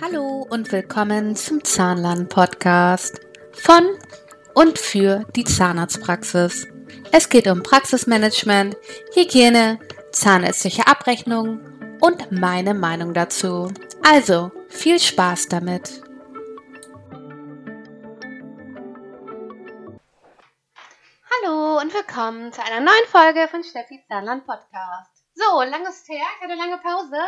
Hallo und willkommen zum Zahnlern-Podcast von und für die Zahnarztpraxis. Es geht um Praxismanagement, Hygiene, zahnärztliche Abrechnung und meine Meinung dazu. Also viel Spaß damit! Hallo und willkommen zu einer neuen Folge von Steffi Zahnland Podcast. So, langes her, ich hatte lange Pause,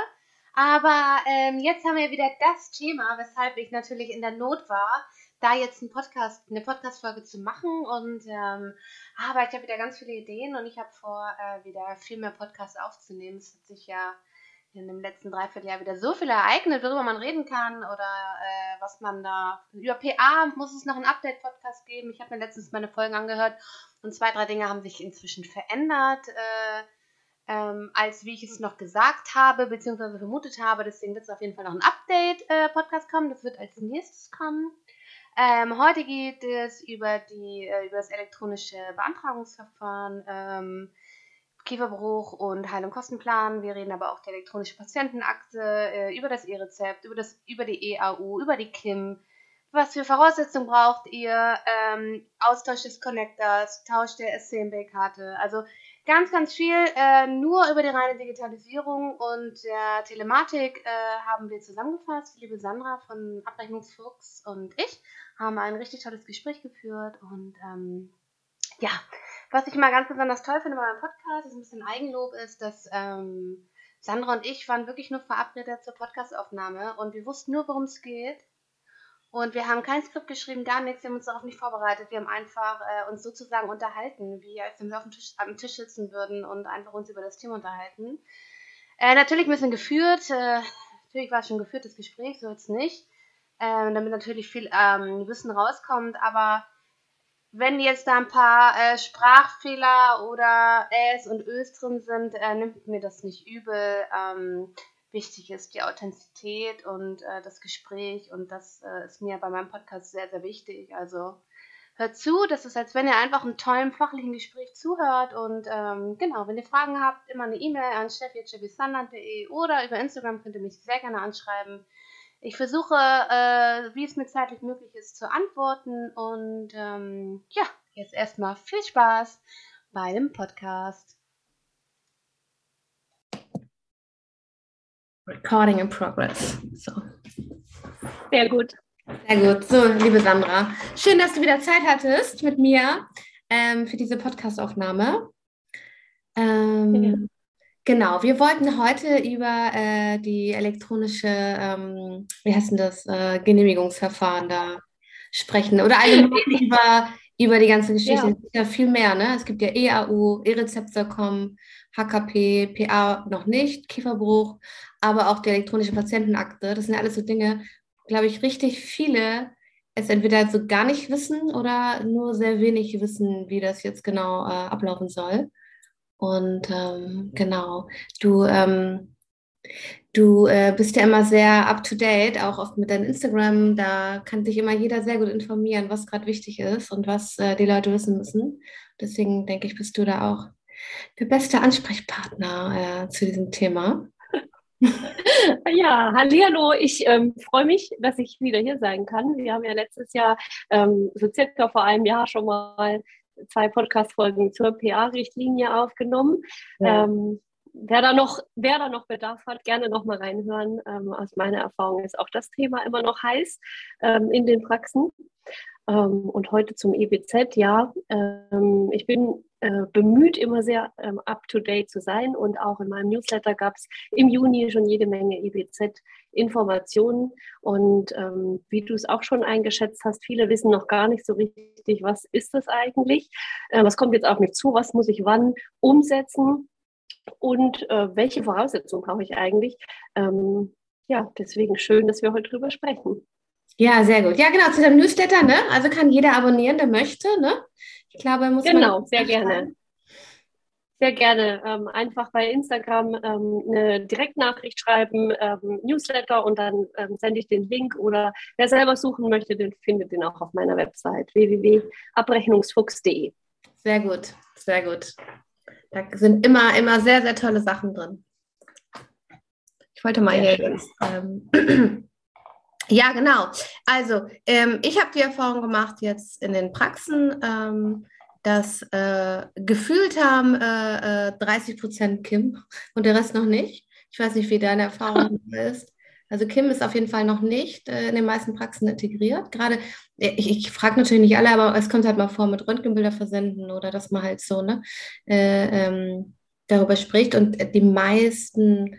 aber ähm, jetzt haben wir wieder das Thema, weshalb ich natürlich in der Not war, da jetzt einen Podcast, eine Podcast-Folge zu machen und ähm, aber ich habe wieder ganz viele Ideen und ich habe vor, äh, wieder viel mehr Podcasts aufzunehmen. Es hat sich ja in dem letzten Dreivierteljahr wieder so viel ereignet, worüber man reden kann oder äh, was man da. Über PA muss es noch einen Update-Podcast geben. Ich habe mir letztens meine Folgen angehört und zwei, drei Dinge haben sich inzwischen verändert. Äh, ähm, als wie ich es noch gesagt habe, beziehungsweise vermutet habe. Deswegen wird es auf jeden Fall noch ein Update-Podcast äh, kommen. Das wird als nächstes kommen. Ähm, heute geht es über, die, äh, über das elektronische Beantragungsverfahren, ähm, Kieferbruch und Heil- und Kostenplan. Wir reden aber auch die elektronische Patientenakte, äh, über das E-Rezept, über, über die EAU, über die KIM. Was für Voraussetzungen braucht ihr? Ähm, Austausch des Connectors, Tausch der SCMB-Karte. Also ganz, ganz viel äh, nur über die reine Digitalisierung und der Telematik äh, haben wir zusammengefasst. Liebe Sandra von Abrechnungsfuchs und ich haben ein richtig tolles Gespräch geführt und ähm, ja, was ich mal ganz besonders toll finde bei meinem Podcast, ist ein bisschen Eigenlob, ist, dass ähm, Sandra und ich waren wirklich nur verabredet zur Podcastaufnahme und wir wussten nur, worum es geht. Und wir haben kein Skript geschrieben, gar nichts, wir haben uns darauf nicht vorbereitet. Wir haben einfach äh, uns sozusagen unterhalten, wie als wenn wir auf dem Tisch, am Tisch sitzen würden und einfach uns über das Thema unterhalten. Äh, natürlich ein bisschen geführt, äh, natürlich war es schon ein geführtes Gespräch, so jetzt nicht, äh, damit natürlich viel ähm, Wissen rauskommt, aber wenn jetzt da ein paar äh, Sprachfehler oder Äs und Ös drin sind, äh, nimmt mir das nicht übel. Ähm, wichtig ist die Authentizität und äh, das Gespräch und das äh, ist mir bei meinem Podcast sehr, sehr wichtig. Also hört zu, das ist, als wenn ihr einfach einem tollen fachlichen Gespräch zuhört und ähm, genau, wenn ihr Fragen habt, immer eine E-Mail an steffi.chefisanland.de oder über Instagram könnt ihr mich sehr gerne anschreiben. Ich versuche, äh, wie es mir zeitlich möglich ist, zu antworten und ähm, ja, jetzt erstmal viel Spaß bei dem Podcast. Recording in progress. So. Sehr gut. Sehr gut. So, liebe Sandra, schön, dass du wieder Zeit hattest mit mir ähm, für diese Podcastaufnahme. Ähm, ja. Genau, wir wollten heute über äh, die elektronische, ähm, wie heißt denn das, äh, Genehmigungsverfahren da sprechen oder allgemein über, über die ganze Geschichte. Ja. Es gibt ja viel mehr, ne? Es gibt ja EAU, E-Rezeptor.com, HKP, PA noch nicht, Kieferbruch, aber auch die elektronische Patientenakte. Das sind alles so Dinge, glaube ich, richtig viele es entweder so gar nicht wissen oder nur sehr wenig wissen, wie das jetzt genau äh, ablaufen soll. Und ähm, genau, du, ähm, du äh, bist ja immer sehr up-to-date, auch oft mit deinem Instagram. Da kann sich immer jeder sehr gut informieren, was gerade wichtig ist und was äh, die Leute wissen müssen. Deswegen denke ich, bist du da auch der beste Ansprechpartner äh, zu diesem Thema. Ja, hallo, ich ähm, freue mich, dass ich wieder hier sein kann. Wir haben ja letztes Jahr, ähm, so circa vor einem Jahr schon mal zwei Podcast-Folgen zur PA-Richtlinie aufgenommen. Ja. Ähm, wer, da noch, wer da noch Bedarf hat, gerne noch mal reinhören. Ähm, aus meiner Erfahrung ist auch das Thema immer noch heiß ähm, in den Praxen. Ähm, und heute zum EBZ, ja, ich bin äh, bemüht, immer sehr ähm, up-to-date zu sein. Und auch in meinem Newsletter gab es im Juni schon jede Menge EBZ-Informationen. Und ähm, wie du es auch schon eingeschätzt hast, viele wissen noch gar nicht so richtig, was ist das eigentlich? Äh, was kommt jetzt auf mich zu? Was muss ich wann umsetzen? Und äh, welche Voraussetzungen brauche ich eigentlich? Ähm, ja, deswegen schön, dass wir heute drüber sprechen. Ja, sehr gut. Ja, genau, zu dem Newsletter, ne? Also kann jeder abonnieren, der möchte, ne? Ich glaube, muss genau, man. sehr gerne. Sehr gerne. Ähm, einfach bei Instagram ähm, eine Direktnachricht schreiben, ähm, Newsletter und dann ähm, sende ich den Link oder wer selber suchen möchte, den findet den auch auf meiner Website www.abrechnungsfuchs.de. Sehr gut, sehr gut. Da sind immer, immer sehr, sehr tolle Sachen drin. Ich wollte mal sehr hier. Ähm, Ja, genau. Also ähm, ich habe die Erfahrung gemacht jetzt in den Praxen, ähm, dass äh, gefühlt haben äh, 30 äh, Prozent Kim und der Rest noch nicht. Ich weiß nicht, wie deine Erfahrung ist. Also Kim ist auf jeden Fall noch nicht äh, in den meisten Praxen integriert. Gerade, äh, ich, ich frage natürlich nicht alle, aber es kommt halt mal vor mit Röntgenbilder versenden oder dass man halt so ne, äh, ähm, darüber spricht. Und die meisten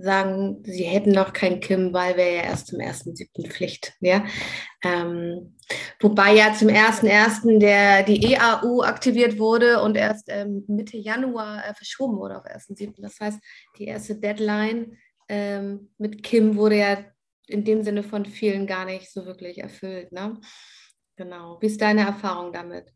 sagen, sie hätten noch kein Kim, weil wir ja erst zum 1.7. Pflicht. Ja? Ähm, wobei ja zum 1.1. Der, die EAU aktiviert wurde und erst ähm, Mitte Januar äh, verschoben wurde auf 1.7. Das heißt, die erste Deadline ähm, mit Kim wurde ja in dem Sinne von vielen gar nicht so wirklich erfüllt. Ne? Genau. Wie ist deine Erfahrung damit?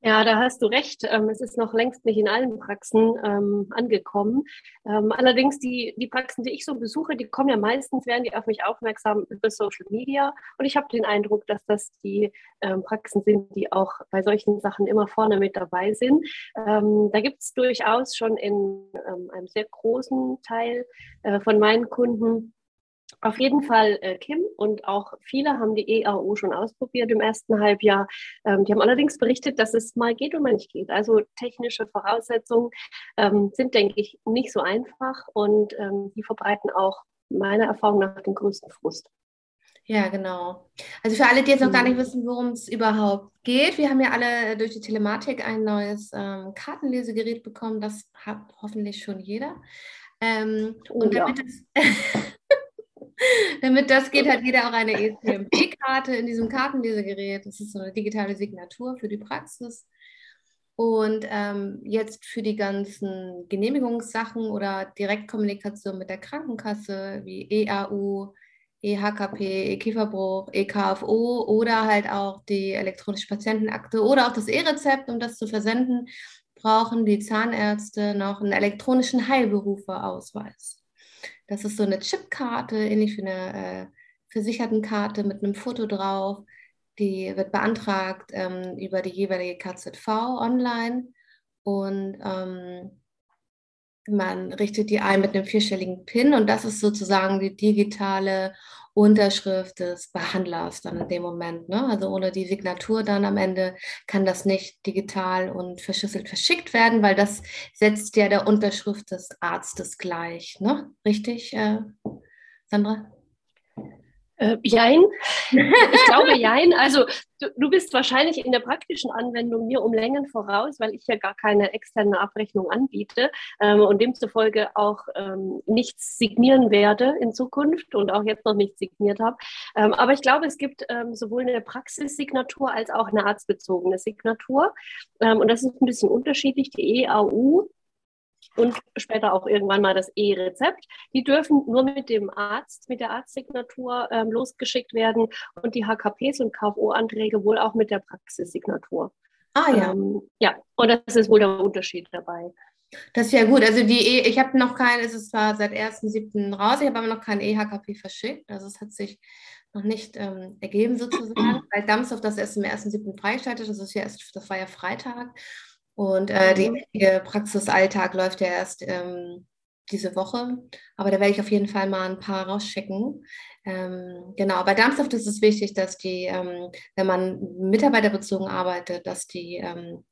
Ja, da hast du recht. Ähm, es ist noch längst nicht in allen Praxen ähm, angekommen. Ähm, allerdings die, die Praxen, die ich so besuche, die kommen ja meistens, werden die auf mich aufmerksam über Social Media. Und ich habe den Eindruck, dass das die Praxen sind, die auch bei solchen Sachen immer vorne mit dabei sind. Da gibt es durchaus schon in einem sehr großen Teil äh, von meinen Kunden auf jeden Fall äh, Kim und auch viele haben die EAU schon ausprobiert im ersten Halbjahr. Ähm, die haben allerdings berichtet, dass es mal geht und mal nicht geht. Also technische Voraussetzungen ähm, sind, denke ich, nicht so einfach und ähm, die verbreiten auch meiner Erfahrung nach den größten Frust. Ja, genau. Also für alle, die jetzt noch gar nicht mhm. wissen, worum es überhaupt geht, wir haben ja alle durch die Telematik ein neues ähm, Kartenlesegerät bekommen. Das hat hoffentlich schon jeder. Ähm, oh, und damit ja. es Damit das geht, hat jeder auch eine ECMP-Karte in diesem Kartenlesegerät. Das ist so eine digitale Signatur für die Praxis. Und ähm, jetzt für die ganzen Genehmigungssachen oder Direktkommunikation mit der Krankenkasse wie EAU, EHKP, E-Kieferbruch, EKFO oder halt auch die elektronische Patientenakte oder auch das E-Rezept, um das zu versenden, brauchen die Zahnärzte noch einen elektronischen Heilberuferausweis. Das ist so eine Chipkarte, ähnlich wie eine äh, Versichertenkarte mit einem Foto drauf. Die wird beantragt ähm, über die jeweilige KZV online und ähm, man richtet die ein mit einem vierstelligen PIN und das ist sozusagen die digitale Unterschrift des Behandlers dann in dem Moment. Ne? Also ohne die Signatur dann am Ende kann das nicht digital und verschlüsselt verschickt werden, weil das setzt ja der Unterschrift des Arztes gleich. Ne? Richtig, äh, Sandra? Äh, jein. Ich glaube jein. Also du, du, bist wahrscheinlich in der praktischen Anwendung mir um Längen voraus, weil ich ja gar keine externe Abrechnung anbiete ähm, und demzufolge auch ähm, nichts signieren werde in Zukunft und auch jetzt noch nicht signiert habe. Ähm, aber ich glaube, es gibt ähm, sowohl eine Praxissignatur als auch eine arztbezogene Signatur. Ähm, und das ist ein bisschen unterschiedlich. Die EAU und später auch irgendwann mal das E-Rezept. Die dürfen nur mit dem Arzt, mit der Arztsignatur ähm, losgeschickt werden und die HKPs und KFO-Anträge wohl auch mit der Praxissignatur. Ah ja. Ähm, ja, und das ist wohl der Unterschied dabei. Das ist ja gut. Also die e ich habe noch kein, es ist zwar seit 1.7. raus, ich habe aber noch kein E-HKP verschickt. Also es hat sich noch nicht ähm, ergeben sozusagen, weil Damsdorf das erst am 1.7. freigeschaltet. Das ist ja erst, das war ja Freitag. Und äh, mhm. die Praxisalltag läuft ja erst ähm, diese Woche. Aber da werde ich auf jeden Fall mal ein paar rausschicken. Ähm, genau, bei Darmstadt ist es wichtig, dass die, ähm, wenn man mitarbeiterbezogen arbeitet, dass die, ähm,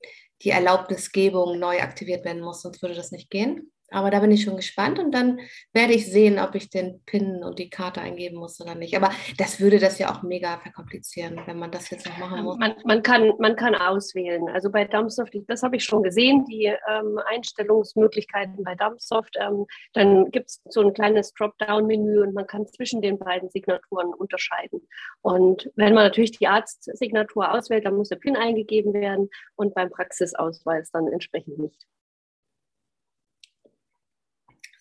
die Erlaubnisgebung neu aktiviert werden muss, sonst würde das nicht gehen. Aber da bin ich schon gespannt und dann werde ich sehen, ob ich den PIN und die Karte eingeben muss oder nicht. Aber das würde das ja auch mega verkomplizieren, wenn man das jetzt noch machen muss. Man, man kann, man kann auswählen. Also bei Dumpsoft, das habe ich schon gesehen, die ähm, Einstellungsmöglichkeiten bei Dumpsoft. Ähm, dann gibt es so ein kleines Dropdown-Menü und man kann zwischen den beiden Signaturen unterscheiden. Und wenn man natürlich die Arztsignatur auswählt, dann muss der PIN eingegeben werden und beim Praxisausweis dann entsprechend nicht.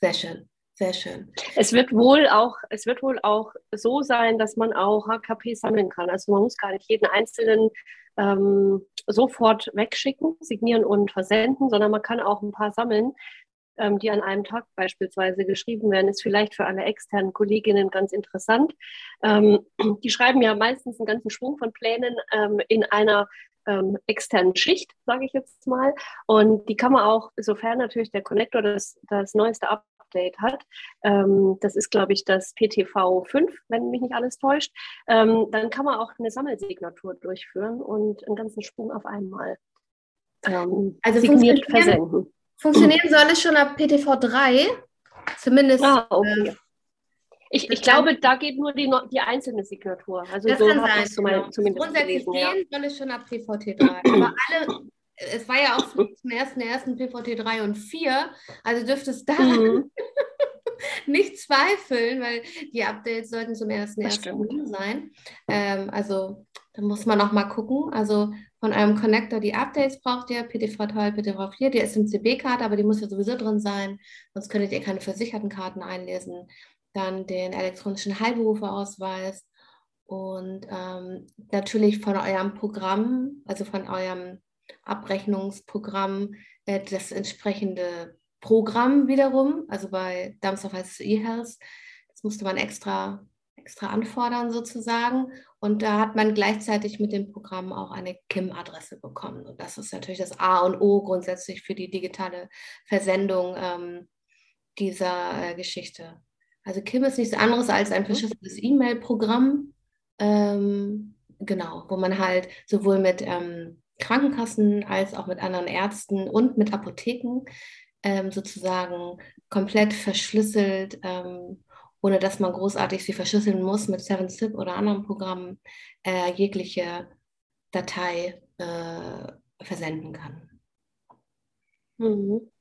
Sehr schön. Sehr schön. Es wird wohl auch, es wird wohl auch so sein, dass man auch HKP sammeln kann. Also man muss gar nicht jeden einzelnen ähm, sofort wegschicken, signieren und versenden, sondern man kann auch ein paar sammeln, ähm, die an einem Tag beispielsweise geschrieben werden. Ist vielleicht für alle externen Kolleginnen ganz interessant. Ähm, die schreiben ja meistens einen ganzen Schwung von Plänen ähm, in einer ähm, externen Schicht, sage ich jetzt mal. Und die kann man auch, sofern natürlich der Connector das, das neueste Update hat, ähm, das ist, glaube ich, das PTV 5, wenn mich nicht alles täuscht, ähm, dann kann man auch eine Sammelsignatur durchführen und einen ganzen Sprung auf einmal ähm, also signiert versenden. Funktionieren soll es schon ab PTV 3, zumindest. Ah, okay. Äh, ich, ich glaube, da geht nur die, die einzelne Signatur. Also das so kann sein, genau. zumindest Grundsätzlich gelesen, gehen ja. soll es schon ab PVT 3. Aber alle, es war ja auch zum ersten, ersten PVT 3 und 4, also dürfte es da mhm. nicht zweifeln, weil die Updates sollten zum ersten, ersten sein. Ähm, also da muss man noch mal gucken. Also von einem Connector die Updates braucht ihr, PTV 3, PTV 4, die SMCB-Karte, aber die muss ja sowieso drin sein, sonst könntet ihr keine versicherten Karten einlesen dann den elektronischen Heilberuferausweis und ähm, natürlich von eurem Programm, also von eurem Abrechnungsprogramm, äh, das entsprechende Programm wiederum. Also bei Dumpster heißt es eHealth. Das musste man extra, extra anfordern sozusagen. Und da hat man gleichzeitig mit dem Programm auch eine KIM-Adresse bekommen. Und das ist natürlich das A und O grundsätzlich für die digitale Versendung ähm, dieser äh, Geschichte. Also Kim ist nichts anderes als ein mhm. verschlüsseltes E-Mail-Programm, ähm, genau, wo man halt sowohl mit ähm, Krankenkassen als auch mit anderen Ärzten und mit Apotheken ähm, sozusagen komplett verschlüsselt, ähm, ohne dass man großartig sie verschlüsseln muss mit 7-Zip oder anderen Programmen, äh, jegliche Datei äh, versenden kann. Mhm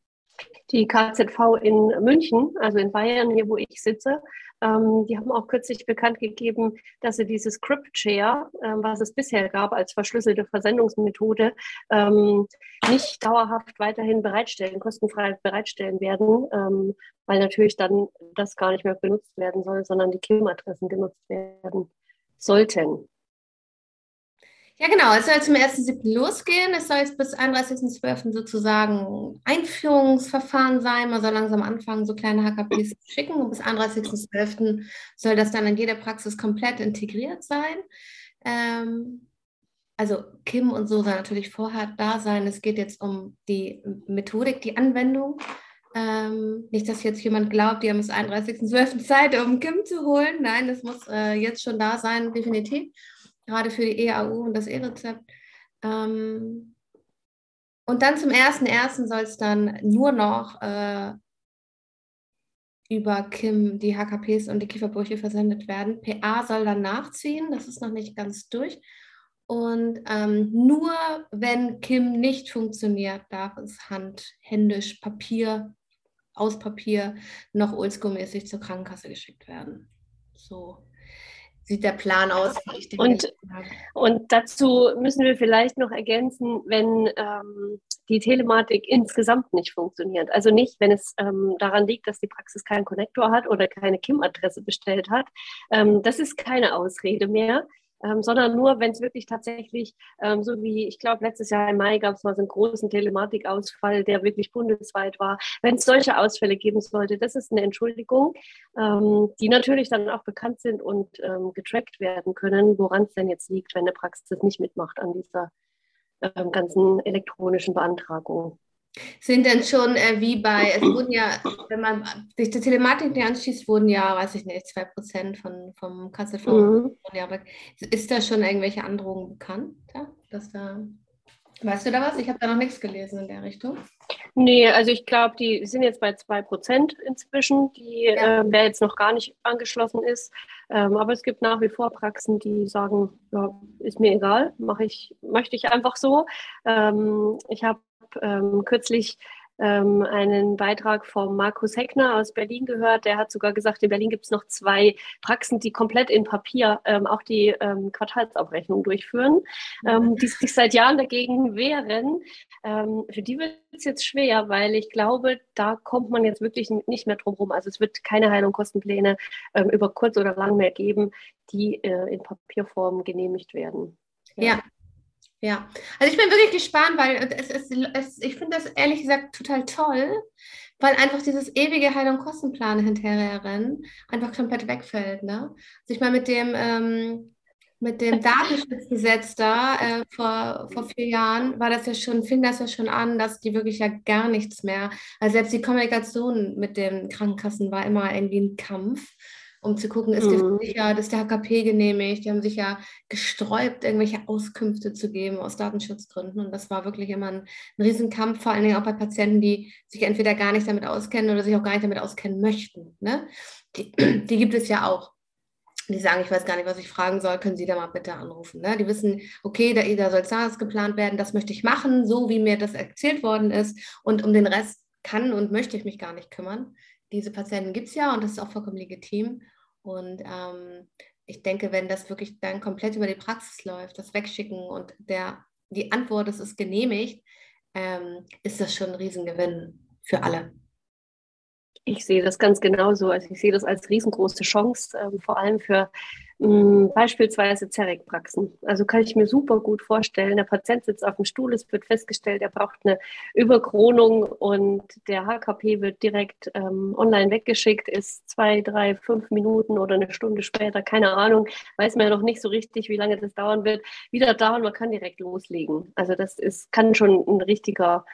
die KZV in München, also in Bayern, hier wo ich sitze, ähm, die haben auch kürzlich bekannt gegeben, dass sie dieses Crypt Share, ähm, was es bisher gab als verschlüsselte Versendungsmethode, ähm, nicht dauerhaft weiterhin bereitstellen, kostenfrei bereitstellen werden, ähm, weil natürlich dann das gar nicht mehr benutzt werden soll, sondern die KIM-Adressen genutzt werden sollten. Ja, genau. Es soll zum 1.7. losgehen. Es soll jetzt bis 31.12. sozusagen Einführungsverfahren sein. Man soll langsam anfangen, so kleine HKPs zu schicken. Und bis 31.12. soll das dann in jeder Praxis komplett integriert sein. Ähm, also Kim und so soll natürlich vorher da sein. Es geht jetzt um die Methodik, die Anwendung. Ähm, nicht, dass jetzt jemand glaubt, die haben bis 31.12. Zeit, um Kim zu holen. Nein, das muss äh, jetzt schon da sein, definitiv gerade für die EAU und das E-Rezept. Ähm, und dann zum 1.1. soll es dann nur noch äh, über Kim die HKPs und die Kieferbrüche versendet werden. PA soll dann nachziehen, das ist noch nicht ganz durch. Und ähm, nur wenn Kim nicht funktioniert, darf es handhändisch Papier, aus Papier, noch oldschool-mäßig zur Krankenkasse geschickt werden. So sieht der Plan aus? Und, und dazu müssen wir vielleicht noch ergänzen, wenn ähm, die Telematik insgesamt nicht funktioniert. Also nicht, wenn es ähm, daran liegt, dass die Praxis keinen Konnektor hat oder keine KIM-Adresse bestellt hat. Ähm, das ist keine Ausrede mehr ähm, sondern nur, wenn es wirklich tatsächlich, ähm, so wie ich glaube, letztes Jahr im Mai gab es mal so einen großen Telematikausfall, der wirklich bundesweit war. Wenn es solche Ausfälle geben sollte, das ist eine Entschuldigung, ähm, die natürlich dann auch bekannt sind und ähm, getrackt werden können, woran es denn jetzt liegt, wenn eine Praxis nicht mitmacht an dieser ähm, ganzen elektronischen Beantragung sind denn schon äh, wie bei, es wurden ja, wenn man sich der Telematik anschließt, wurden ja, weiß ich nicht, 2% von, vom KZV. Mhm. Ja, ist da schon irgendwelche Androhungen bekannt? Ja, dass da, weißt du da was? Ich habe da noch nichts gelesen in der Richtung. Nee, also ich glaube, die sind jetzt bei 2% inzwischen, die ja. äh, wer jetzt noch gar nicht angeschlossen ist. Ähm, aber es gibt nach wie vor Praxen, die sagen, ja, ist mir egal, mache ich, möchte ich einfach so. Ähm, ich habe ähm, kürzlich ähm, einen Beitrag von Markus Heckner aus Berlin gehört. Der hat sogar gesagt, in Berlin gibt es noch zwei Praxen, die komplett in Papier ähm, auch die ähm, Quartalsabrechnung durchführen, ähm, die sich seit Jahren dagegen wehren. Ähm, für die wird es jetzt schwer, weil ich glaube, da kommt man jetzt wirklich nicht mehr drum herum. Also es wird keine Heil- und Kostenpläne ähm, über kurz oder lang mehr geben, die äh, in Papierform genehmigt werden. ja. Ja, also ich bin wirklich gespannt, weil es, es, es ich finde das ehrlich gesagt total toll, weil einfach dieses ewige Heil- und Kostenplan hinterherrennen einfach komplett wegfällt. Ne? Also ich meine, mit dem ähm, mit dem Datenschutzgesetz da äh, vor, vor vier Jahren war das ja schon, fing das ja schon an, dass die wirklich ja gar nichts mehr, also selbst die Kommunikation mit den Krankenkassen war immer irgendwie ein Kampf, um zu gucken, ist mhm. der sicher, ist der HKP genehmigt, die haben sich ja gesträubt, irgendwelche Auskünfte zu geben aus Datenschutzgründen und das war wirklich immer ein, ein Riesenkampf, vor allen Dingen auch bei Patienten, die sich entweder gar nicht damit auskennen oder sich auch gar nicht damit auskennen möchten. Ne? Die, die gibt es ja auch die sagen, ich weiß gar nicht, was ich fragen soll, können Sie da mal bitte anrufen. Ne? Die wissen, okay, da, da soll SARS geplant werden, das möchte ich machen, so wie mir das erzählt worden ist. Und um den Rest kann und möchte ich mich gar nicht kümmern. Diese Patienten gibt es ja und das ist auch vollkommen legitim. Und ähm, ich denke, wenn das wirklich dann komplett über die Praxis läuft, das Wegschicken und der, die Antwort, es ist genehmigt, ähm, ist das schon ein Riesengewinn für alle. Ich sehe das ganz genauso. Also ich sehe das als riesengroße Chance, ähm, vor allem für mh, hm, beispielsweise Zerek-Praxen. Also kann ich mir super gut vorstellen, der Patient sitzt auf dem Stuhl, es wird festgestellt, er braucht eine Überkronung und der HKP wird direkt ähm, online weggeschickt, ist zwei, drei, fünf Minuten oder eine Stunde später, keine Ahnung, weiß man ja noch nicht so richtig, wie lange das dauern wird, wieder da und man kann direkt loslegen. Also das ist, kann schon ein richtiger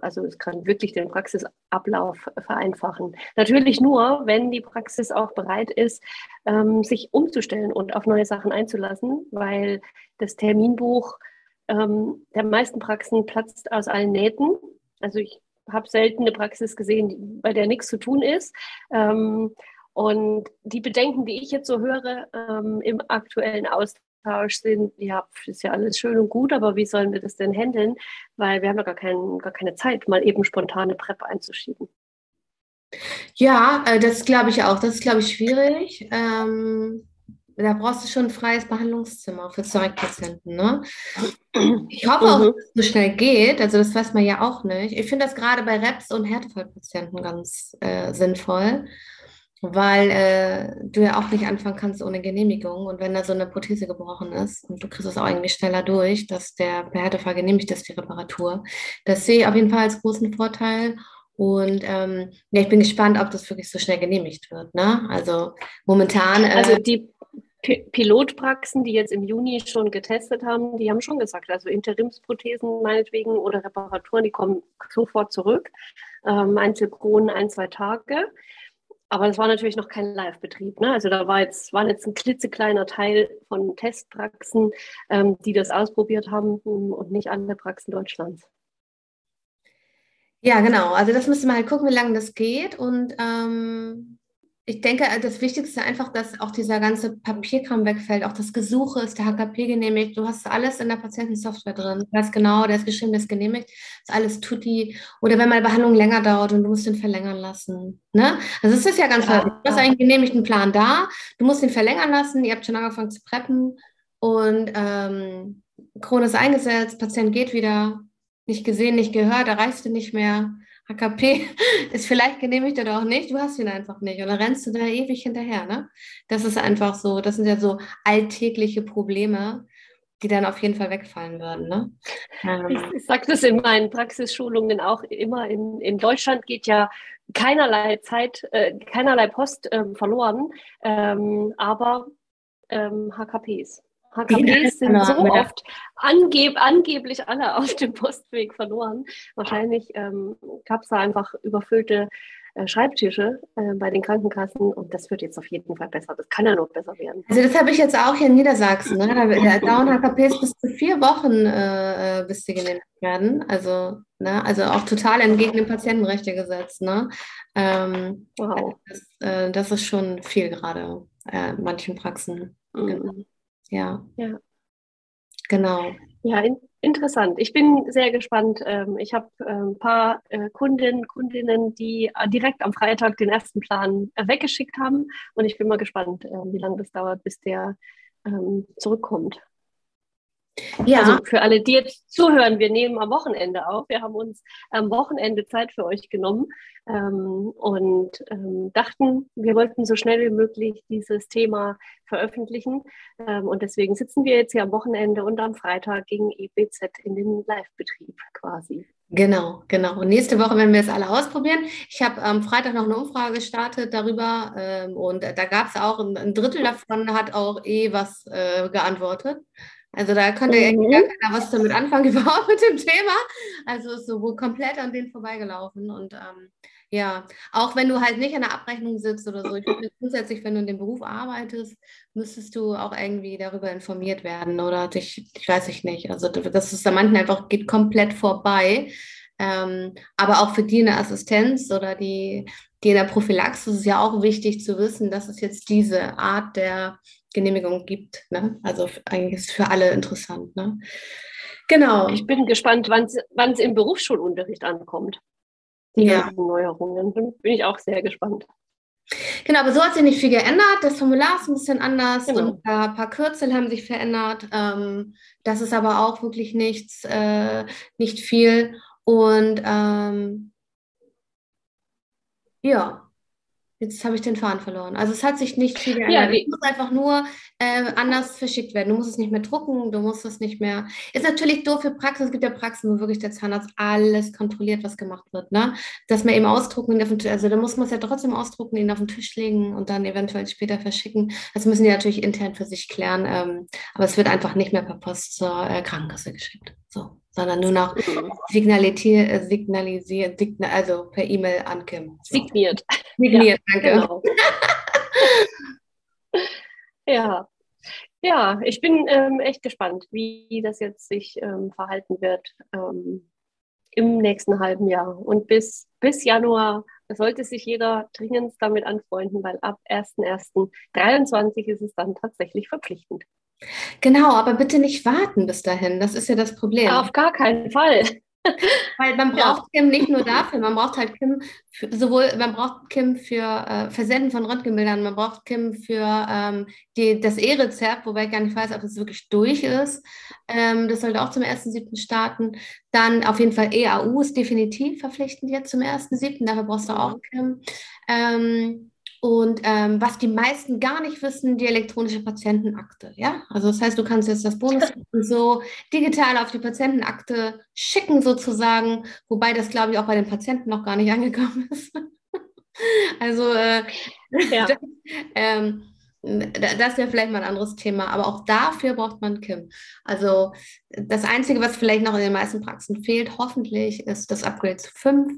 also es kann wirklich den Praxisablauf vereinfachen. Natürlich nur, wenn die Praxis auch bereit ist, ähm, sich umzustellen und auf neue Sachen einzulassen, weil das Terminbuch ähm, der meisten Praxen platzt aus allen Nähten. Also ich habe selten eine Praxis gesehen, bei der nichts zu tun ist. und die Bedenken, die ich jetzt so höre im aktuellen Austausch, Austausch sind, ja, ist ja alles schön und gut, aber wie sollen wir das denn handeln? Weil wir haben ja gar, kein, gar keine Zeit, mal eben spontane Prep einzuschieben. Ja, äh, das glaube ich auch. Das ist, glaube ich, schwierig. Ähm, da brauchst du schon ein freies Behandlungszimmer für Zeugpatienten. Ne? Ich hoffe auch, mhm. dass es so schnell geht. Also das weiß man ja auch nicht. Ich finde das gerade bei Reps und Härtefallpatienten ganz äh, sinnvoll weil äh, du ja auch nicht anfangen kannst ohne Genehmigung. Und wenn da so eine Prothese gebrochen ist und du kriegst es auch irgendwie schneller durch, dass der Behärtefall genehmigt ist, die Reparatur, das sehe ich auf jeden Fall als großen Vorteil. Und ähm, ja, ich bin gespannt, ob das wirklich so schnell genehmigt wird. Ne? Also momentan. Äh, also die P Pilotpraxen, die jetzt im Juni schon getestet haben, die haben schon gesagt, also Interimsprothesen meinetwegen oder Reparaturen, die kommen sofort zurück. Ähm, Einzelkronen ein, zwei Tage. Aber das war natürlich noch kein Live-Betrieb. Ne? Also da war jetzt, war jetzt ein klitzekleiner Teil von Testpraxen, ähm, die das ausprobiert haben hm, und nicht alle Praxen Deutschlands. Ja, genau. Also das müssen wir halt gucken, wie lange das geht. Und ähm, ich denke, äh, das Wichtigste ist einfach, dass auch dieser ganze Papierkram wegfällt. Auch das Gesuche ist der HKP genehmigt. Du hast alles in der Patientensoftware drin. Du weißt genau, der ist geschrieben, der ist genehmigt. Das ist alles tutti. Oder wenn mal Behandlung länger dauert und du musst den verlängern lassen. Ne? Also es ist ja ganz ja. häufig. Du hast einen genehmigten Plan da. Du musst den verlängern lassen. Ihr habt schon angefangen zu preppen. Und ähm, Krone ist eingesetzt. Patient geht wieder. Nicht gesehen, nicht gehört. Erreichst du nicht mehr. HKP ist vielleicht genehmigt oder auch nicht, du hast ihn einfach nicht. Und dann rennst du da ewig hinterher. Ne? Das ist einfach so, das sind ja so alltägliche Probleme, die dann auf jeden Fall wegfallen würden. Ne? Ähm. Ich, ich sage das in meinen Praxisschulungen auch immer. In, in Deutschland geht ja keinerlei Zeit, äh, keinerlei Post ähm, verloren, ähm, aber. Ähm, HKPs sind genau, so oft angeb angeblich alle auf dem Postweg verloren. Wahrscheinlich ähm, gab es da einfach überfüllte äh, Schreibtische äh, bei den Krankenkassen und das wird jetzt auf jeden Fall besser. Das kann ja noch besser werden. Also das habe ich jetzt auch hier in Niedersachsen. Ne? Da dauern HKPs bis zu vier Wochen, äh, äh, bis sie genehmigt werden. Also, ne? also auch total entgegen dem Patientenrechtegesetz. Ne? Ähm, wow. Das, äh, das, ist schon viel gerade in manchen Praxen. Mhm. Genau. Ja. Ja. Genau. Ja, in, interessant. Ich bin sehr gespannt. Ähm, ich habe äh, ein paar äh, Kundinnen, Kundinnen, die äh, direkt am Freitag den ersten Plan weggeschickt haben. Und ich bin mal gespannt, wie lange das dauert, bis der ähm, zurückkommt. Ja. Also für alle, die jetzt zuhören, wir nehmen am Wochenende auf. Wir haben uns am Wochenende Zeit für euch genommen ähm, und ähm, dachten, wir wollten so schnell wie möglich dieses Thema veröffentlichen. Ähm, und deswegen sitzen wir jetzt hier am Wochenende und am Freitag gegen EBZ in den Live-Betrieb quasi. Genau, genau. Und nächste Woche werden wir es alle ausprobieren. Ich habe am Freitag noch eine Umfrage gestartet darüber ähm, und da gab es auch ein, Drittel davon hat auch eh was äh, geantwortet. Also da konnte mhm. gar keiner was damit anfangen überhaupt mit dem Thema. Also ist so wohl komplett an denen vorbeigelaufen. Und ähm, ja, auch wenn du halt nicht an der Abrechnung sitzt oder so, ich finde grundsätzlich, wenn du in dem Beruf arbeitest, müsstest du auch irgendwie darüber informiert werden oder dich, ich weiß ich nicht. Also das ist da manchmal einfach geht komplett vorbei. Ähm, aber auch für die in der Assistenz oder die, die in der Prophylaxe ist es ja auch wichtig zu wissen, dass es jetzt diese Art der Genehmigung gibt. Ne? Also eigentlich ist es für alle interessant. Ne? Genau. Ich bin gespannt, wann es im Berufsschulunterricht ankommt. Die ja. ganzen Neuerungen. Bin ich auch sehr gespannt. Genau, aber so hat sich nicht viel geändert. Das Formular ist ein bisschen anders genau. und ein paar Kürzel haben sich verändert. Ähm, das ist aber auch wirklich nichts, äh, nicht viel. Und ähm, ja, Jetzt habe ich den Faden verloren. Also es hat sich nicht viel geändert. Ja, es muss einfach nur äh, anders verschickt werden. Du musst es nicht mehr drucken, du musst es nicht mehr. Ist natürlich doof für Praxen. Es gibt ja Praxen, wo wirklich der Zahnarzt alles kontrolliert, was gemacht wird. Ne? Dass man eben ausdrucken, also da muss man es ja trotzdem ausdrucken, ihn auf den Tisch legen und dann eventuell später verschicken. Das müssen die natürlich intern für sich klären. Ähm, aber es wird einfach nicht mehr per Post zur äh, Krankenkasse geschickt. So sondern nur noch mhm. signalisiert, äh, signalisiert, signa, also per E-Mail an Kim. Signiert. Signiert, ja, danke. Genau. ja. Ja, ich bin ähm, echt gespannt, wie das jetzt sich ähm, verhalten wird ähm, im nächsten halben Jahr. Und bis, bis Januar sollte sich jeder dringend damit anfreunden, weil ab 1.1.23 ist es dann tatsächlich verpflichtend. Genau, aber bitte nicht warten bis dahin. Das ist ja das Problem. Auf gar keinen Fall. Weil man braucht ja. Kim nicht nur dafür, man braucht halt Kim für, sowohl, man braucht Kim für äh, Versenden von Röntgenbildern, man braucht Kim für ähm, die, das E-Rezept, wobei ich gar nicht weiß, ob es wirklich durch ist. Ähm, das sollte auch zum 1.7. starten. Dann auf jeden Fall EAU ist definitiv verpflichtend jetzt zum 1.7. Dafür brauchst du auch Kim. Ähm, und ähm, was die meisten gar nicht wissen, die elektronische Patientenakte. Ja, also das heißt, du kannst jetzt das Bonus so digital auf die Patientenakte schicken sozusagen, wobei das glaube ich auch bei den Patienten noch gar nicht angekommen ist. also äh, ja. das, ähm, das wäre vielleicht mal ein anderes Thema, aber auch dafür braucht man Kim. Also das Einzige, was vielleicht noch in den meisten Praxen fehlt, hoffentlich, ist das Upgrade zu 5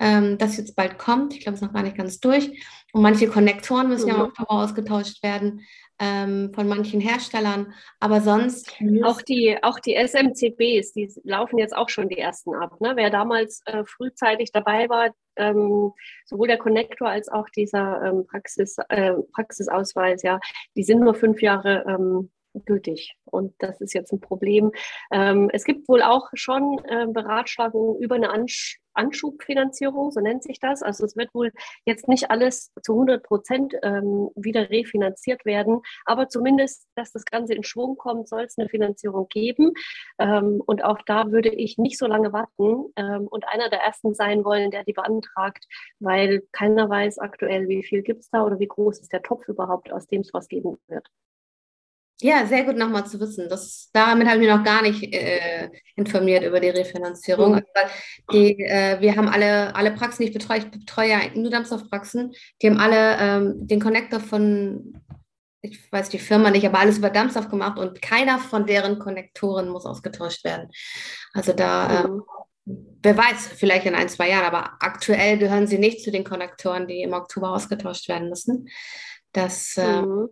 ähm, das jetzt bald kommt. Ich glaube, es ist noch gar nicht ganz durch. Und manche Konnektoren müssen mhm. ja auch ausgetauscht werden ähm, von manchen Herstellern. Aber sonst. Auch die, auch die SMCBs, die laufen jetzt auch schon die ersten ab. Ne? Wer damals äh, frühzeitig dabei war, ähm, sowohl der Konnektor als auch dieser ähm, Praxis, äh, Praxisausweis, ja, die sind nur fünf Jahre ähm, gültig. Und das ist jetzt ein Problem. Ähm, es gibt wohl auch schon äh, Beratschlagungen über eine Ansch Anschubfinanzierung, so nennt sich das. Also es wird wohl jetzt nicht alles zu 100 Prozent ähm, wieder refinanziert werden, aber zumindest, dass das Ganze in Schwung kommt, soll es eine Finanzierung geben. Ähm, und auch da würde ich nicht so lange warten ähm, und einer der Ersten sein wollen, der die beantragt, weil keiner weiß aktuell, wie viel gibt es da oder wie groß ist der Topf überhaupt, aus dem es was geben wird. Ja, sehr gut nochmal zu wissen. Das, damit habe ich mich noch gar nicht äh, informiert über die Refinanzierung. Mhm. Also, die, äh, wir haben alle, alle Praxen, die ich betreue, ich betreue ja nur Dampfstoffpraxen, die haben alle ähm, den Connector von, ich weiß die Firma nicht, aber alles über Dampfstoff gemacht und keiner von deren Konnektoren muss ausgetauscht werden. Also da, ähm, wer weiß, vielleicht in ein, zwei Jahren, aber aktuell gehören sie nicht zu den Konnektoren, die im Oktober ausgetauscht werden müssen. Das äh, mhm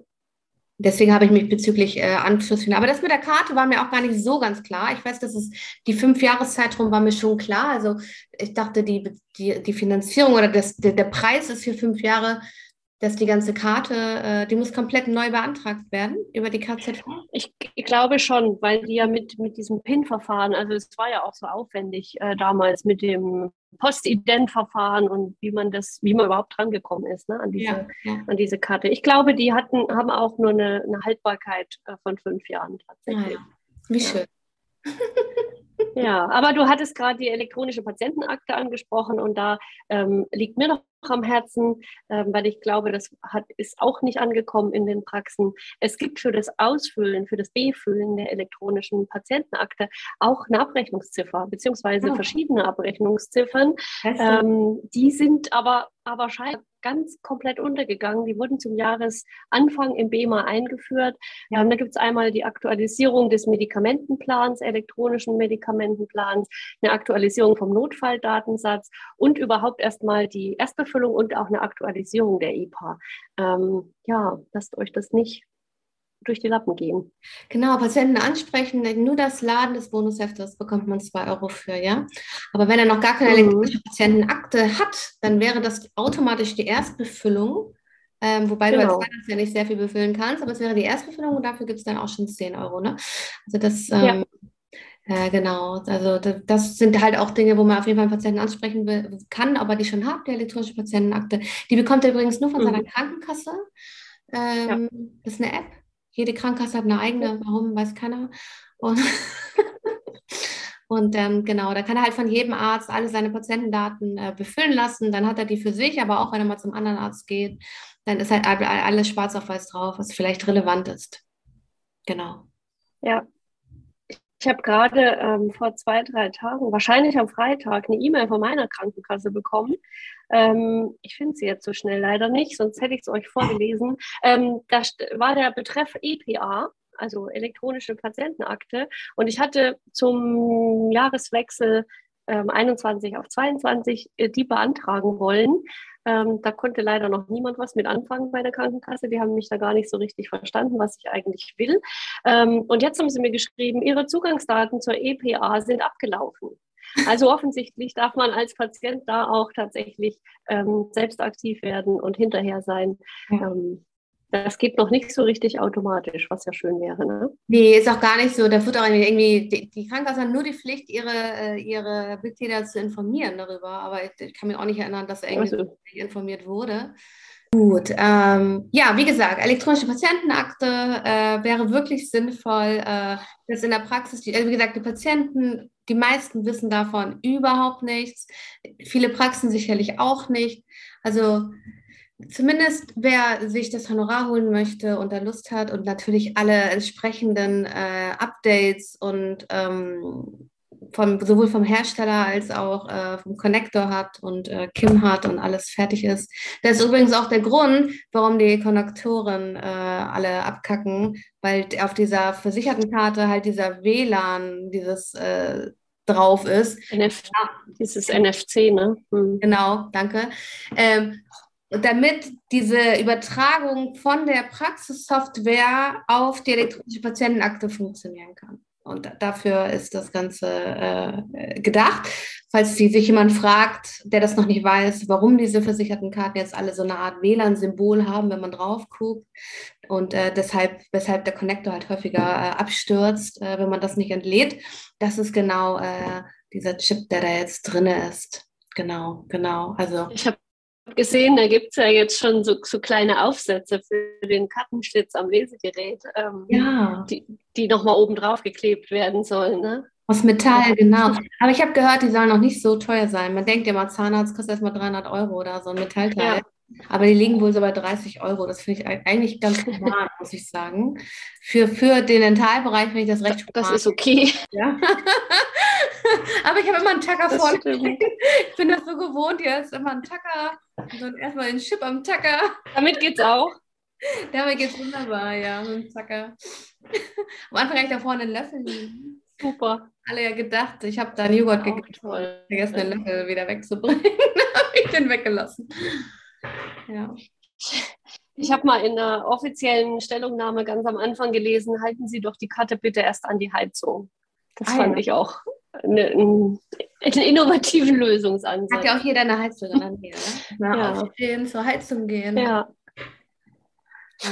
deswegen habe ich mich bezüglich äh, Anschluss. Aber das mit der Karte war mir auch gar nicht so ganz klar. Ich weiß, dass es die fünf Jahreszeitraum war mir schon klar. Also ich dachte, die, die, die Finanzierung oder das, der, der Preis ist für fünf Jahre dass die ganze Karte, äh, die muss komplett neu beantragt werden über die KZV? Ich, ich glaube schon, weil die ja mit, mit diesem PIN-Verfahren, also es war ja auch so aufwendig äh, damals mit dem Postident-Verfahren und wie man das, wie man überhaupt drangekommen ist ne, an, diese, ja, an diese Karte. Ich glaube, die hatten, haben auch nur eine, eine Haltbarkeit äh, von fünf Jahren tatsächlich. Ah, ja, Wie schön. Ja, aber du hattest gerade die elektronische Patientenakte angesprochen und da ähm, liegt mir noch am Herzen, ähm, weil ich glaube, das hat, ist auch nicht angekommen in den Praxen. Es gibt für das Ausfüllen, für das Befüllen der elektronischen Patientenakte auch eine Abrechnungsziffer, beziehungsweise oh. verschiedene Abrechnungsziffern. Ähm, die sind aber, aber scheinbar ganz komplett untergegangen. Die wurden zum Jahresanfang im BEMA eingeführt. Ja. Ähm, da gibt es einmal die Aktualisierung des Medikamentenplans, elektronischen Medikamentenplans, eine Aktualisierung vom Notfalldatensatz und überhaupt erstmal die Erstbefüllung und auch eine Aktualisierung der EPA. Ähm, ja, lasst euch das nicht durch die Lappen gehen. Genau, Patienten ansprechen, nur das Laden des Bonusheftes bekommt man zwei Euro für, ja. Aber wenn er noch gar keine mhm. elektronische Patientenakte hat, dann wäre das automatisch die Erstbefüllung. Ähm, wobei genau. du als Weihnachts ja nicht sehr viel befüllen kannst, aber es wäre die Erstbefüllung und dafür gibt es dann auch schon 10 Euro. Ne? Also das, ähm, ja. äh, genau, also das, das, sind halt auch Dinge, wo man auf jeden Fall einen Patienten ansprechen will, kann, aber die schon hat, die elektronische Patientenakte. Die bekommt er übrigens nur von mhm. seiner Krankenkasse. Ähm, ja. Das ist eine App, jede Krankenkasse hat eine eigene, warum, weiß keiner. Und, und ähm, genau, da kann er halt von jedem Arzt alle seine Patientendaten äh, befüllen lassen. Dann hat er die für sich, aber auch wenn er mal zum anderen Arzt geht, dann ist halt alles schwarz auf weiß drauf, was vielleicht relevant ist. Genau. Ja, ich habe gerade ähm, vor zwei, drei Tagen, wahrscheinlich am Freitag, eine E-Mail von meiner Krankenkasse bekommen. Ähm, ich finde sie jetzt so schnell leider nicht, sonst hätte ich es euch vorgelesen. Ähm, da war der Betreff EPA, also elektronische Patientenakte. Und ich hatte zum Jahreswechsel 21 ähm, auf 22 äh, die beantragen wollen. Ähm, da konnte leider noch niemand was mit anfangen bei der Krankenkasse. Die haben mich da gar nicht so richtig verstanden, was ich eigentlich will. Ähm, und jetzt haben sie mir geschrieben, ihre Zugangsdaten zur EPA sind abgelaufen. Also offensichtlich darf man als Patient da auch tatsächlich ähm, selbst aktiv werden und hinterher sein. Ja. Ähm, das geht noch nicht so richtig automatisch, was ja schön wäre. Ne? Nee, ist auch gar nicht so. Da wird auch irgendwie, die, die Krankenkasse hat nur die Pflicht, ihre, äh, ihre Mitglieder zu informieren darüber. Aber ich, ich kann mich auch nicht erinnern, dass irgendwie also. informiert wurde. Gut, ähm, ja, wie gesagt, elektronische Patientenakte äh, wäre wirklich sinnvoll, äh, dass in der Praxis, die, also wie gesagt, die Patienten, die meisten wissen davon überhaupt nichts, viele Praxen sicherlich auch nicht. Also zumindest wer sich das Honorar holen möchte und da Lust hat und natürlich alle entsprechenden äh, Updates und ähm, vom, sowohl vom Hersteller als auch äh, vom Connector hat und äh, Kim hat und alles fertig ist. Das ist übrigens auch der Grund, warum die Konnektoren äh, alle abkacken, weil auf dieser versicherten Karte halt dieser WLAN, dieses äh, drauf ist. NF dieses NFC, ne? Hm. Genau, danke. Ähm, damit diese Übertragung von der Praxissoftware auf die elektronische Patientenakte funktionieren kann. Und dafür ist das Ganze äh, gedacht. Falls sich jemand fragt, der das noch nicht weiß, warum diese versicherten Karten jetzt alle so eine Art WLAN-Symbol haben, wenn man drauf guckt und äh, deshalb, weshalb der Connector halt häufiger äh, abstürzt, äh, wenn man das nicht entlädt, das ist genau äh, dieser Chip, der da jetzt drin ist. Genau, genau. Also ich habe gesehen, da gibt es ja jetzt schon so, so, kleine Aufsätze für den Kartenschlitz am Lesegerät, ähm, ja. die, die nochmal oben drauf geklebt werden sollen. Ne? Aus Metall, genau. Aber ich habe gehört, die sollen noch nicht so teuer sein. Man denkt ja mal, Zahnarzt kostet erstmal 300 Euro oder so ein Metallteil. Ja. Aber die liegen wohl so bei 30 Euro. Das finde ich eigentlich ganz normal, muss ich sagen. Für, für den Dentalbereich finde ich das recht Das human. ist okay. Ja. Aber ich habe immer einen Tacker vorne. Ich bin das so gewohnt, hier ist immer ein Tacker. Und dann erstmal den Chip am Tacker. Damit geht's auch. Damit geht's wunderbar, ja, mit dem Tacker. Am Anfang hatte ich da vorne einen Löffel liegen. Super. Alle ja gedacht, ich habe da einen Joghurt gegessen, vergessen, den Löffel wieder wegzubringen. habe ich den weggelassen. Ja. Ich habe mal in einer offiziellen Stellungnahme ganz am Anfang gelesen, halten Sie doch die Karte bitte erst an die Heizung. Das ah, fand ja. ich auch eine, einen, innovativen Lösungsansatz. Hat ja auch jeder eine Heizung in der Nähe. Ne? ja. Aufstehen, zur Heizung gehen. Ja.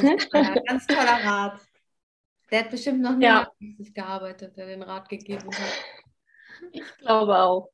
Ganz, toller, ganz toller Rat. Der hat bestimmt noch nie ja. gearbeitet, der den Rat gegeben hat. Ich glaube auch.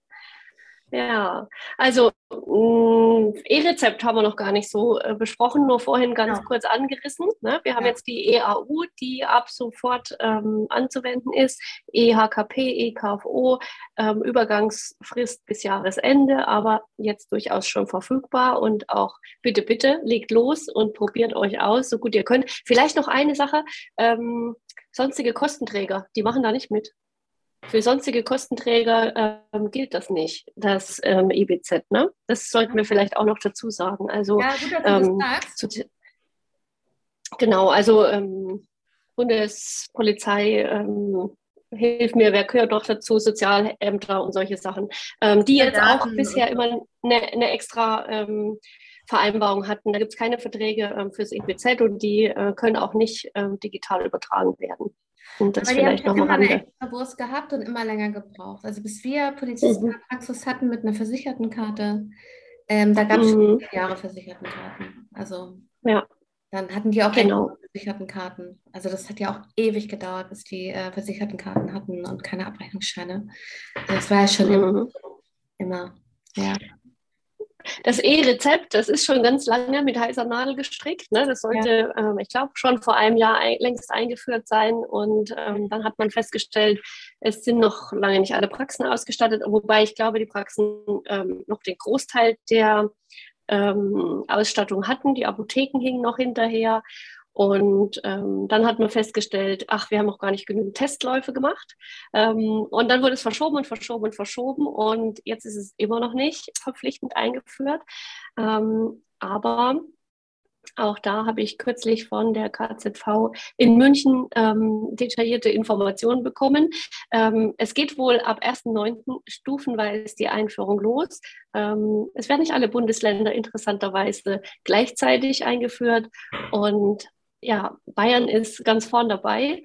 Ja, also mm, E-Rezept haben wir noch gar nicht so äh, besprochen, nur vorhin ganz ja. kurz angerissen. Ne? Wir haben ja. jetzt die EAU, die ab sofort ähm, anzuwenden ist, EHKP, EKFO, ähm, Übergangsfrist bis Jahresende, aber jetzt durchaus schon verfügbar und auch bitte, bitte legt los und probiert euch aus, so gut ihr könnt. Vielleicht noch eine Sache, ähm, sonstige Kostenträger, die machen da nicht mit. Für sonstige Kostenträger ähm, gilt das nicht, das ähm, EBZ. Ne? Das sollten wir vielleicht auch noch dazu sagen. Also, ja, gut, ähm, zu, genau, also ähm, Bundespolizei, ähm, hilf mir, wer gehört noch dazu, Sozialämter und solche Sachen, ähm, die jetzt auch bisher immer eine, eine extra Vereinbarung hatten. Da gibt es keine Verträge fürs EBZ und die äh, können auch nicht digital übertragen werden. Und das Aber vielleicht noch mal immer eine extra Brust gehabt und immer länger gebraucht. Also bis wir Polizistenpraxis mhm. hatten mit einer Versichertenkarte, ähm, da gab es mhm. schon Jahre Versichertenkarten. Also ja. dann hatten die auch genau. Versichertenkarten. Also das hat ja auch ewig gedauert, bis die äh, Versichertenkarten hatten und keine Abrechnungsscheine. Also das war ja schon mhm. immer, immer. Ja. Das E-Rezept, das ist schon ganz lange mit heißer Nadel gestrickt. Ne? Das sollte, ja. ähm, ich glaube, schon vor einem Jahr ein, längst eingeführt sein. Und ähm, dann hat man festgestellt, es sind noch lange nicht alle Praxen ausgestattet, wobei ich glaube, die Praxen ähm, noch den Großteil der ähm, Ausstattung hatten. Die Apotheken hingen noch hinterher. Und ähm, dann hat man festgestellt, ach, wir haben auch gar nicht genügend Testläufe gemacht. Ähm, und dann wurde es verschoben und verschoben und verschoben. Und jetzt ist es immer noch nicht verpflichtend eingeführt. Ähm, aber auch da habe ich kürzlich von der KZV in München ähm, detaillierte Informationen bekommen. Ähm, es geht wohl ab 1.9. stufenweise die Einführung los. Ähm, es werden nicht alle Bundesländer interessanterweise gleichzeitig eingeführt. Und ja, Bayern ist ganz vorn dabei.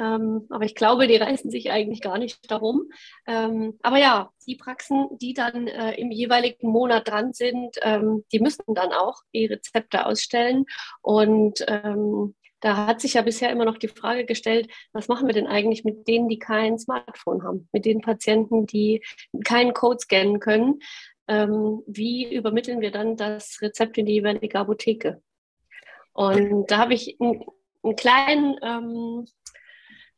Ähm, aber ich glaube, die reißen sich eigentlich gar nicht darum. Ähm, aber ja, die Praxen, die dann äh, im jeweiligen Monat dran sind, ähm, die müssen dann auch die Rezepte ausstellen. Und ähm, da hat sich ja bisher immer noch die Frage gestellt, was machen wir denn eigentlich mit denen, die kein Smartphone haben, mit den Patienten, die keinen Code scannen können. Ähm, wie übermitteln wir dann das Rezept in die jeweilige Apotheke? Und da habe ich einen, einen kleinen, ähm,